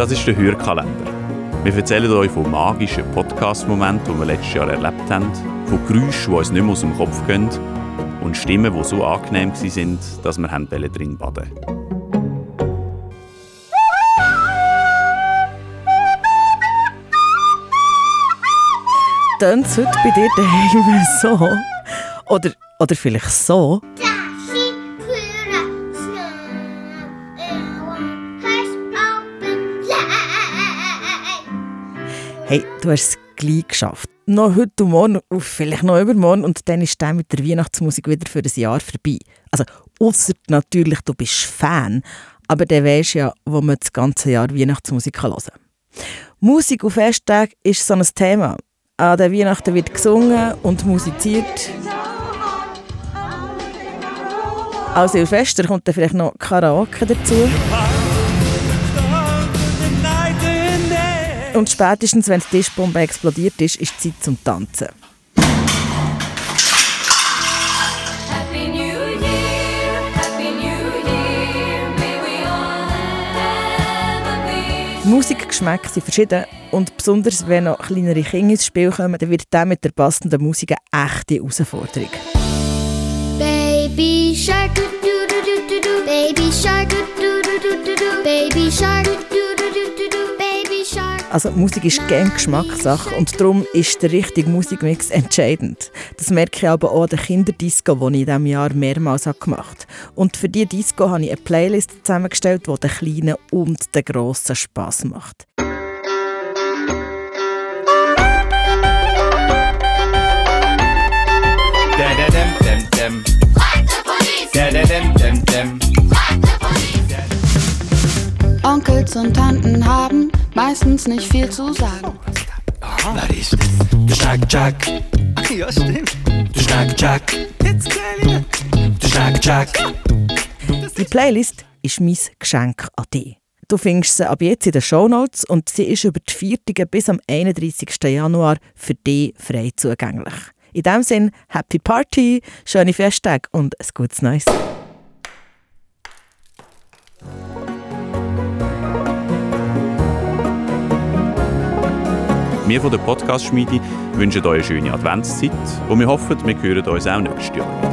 Das ist der Hörkalender. Wir erzählen euch von magischen Podcast-Momenten, die wir letztes Jahr erlebt haben, von Geräuschen, die uns nicht mehr aus dem Kopf gehen und Stimmen, die so angenehm waren, dass wir drin baden Tönt es heute bei dir daheim so? Oder, oder vielleicht so? Hey, du hast es gleich geschafft. Noch heute und morgen, vielleicht noch übermorgen, und dann ist der mit der Weihnachtsmusik wieder für ein Jahr vorbei. Also, außer natürlich, du bist Fan, aber dann weisst ja, wo man das ganze Jahr Weihnachtsmusik hören kann. Musik auf Festtag ist so ein Thema. An den Weihnachten wird gesungen und musiziert. Als Silvester kommt dann vielleicht noch Karaoke dazu. Und spätestens, wenn die Tischbombe explodiert ist, ist Zeit zum Tanzen. Musikgeschmäcke sind verschieden und besonders wenn noch kleinere Kinder ins Spiel kommen, dann wird der mit der passenden Musik eine echte Herausforderung. Baby Shark, do do do do Baby Shark, Also Musik ist gerne Geschmackssache und darum ist der richtige Musikmix entscheidend. Das merke ich aber auch an der Kinderdisco, die ich in diesem Jahr mehrmals gemacht habe. Und für diese Disco habe ich eine Playlist zusammengestellt, die den Kleinen und den Grossen Spass macht. Onkels und Tanten haben meistens nicht viel zu sagen. Oh, was ist das? Der Schnack Jack. Ja, stimmt. Der Schnack Jack. Jetzt kenn Der Schnack Jack. Die Playlist ist mein Geschenk an dich. Du findest sie ab jetzt in den Shownotes und sie ist über die Viertige bis am 31. Januar für dich frei zugänglich. In diesem Sinne, Happy Party, schöne Festtage und ein gutes Neues. Wir von der Podcast-Schmiede wünschen euch eine schöne Adventszeit und wir hoffen, wir hören uns auch nächstes Jahr.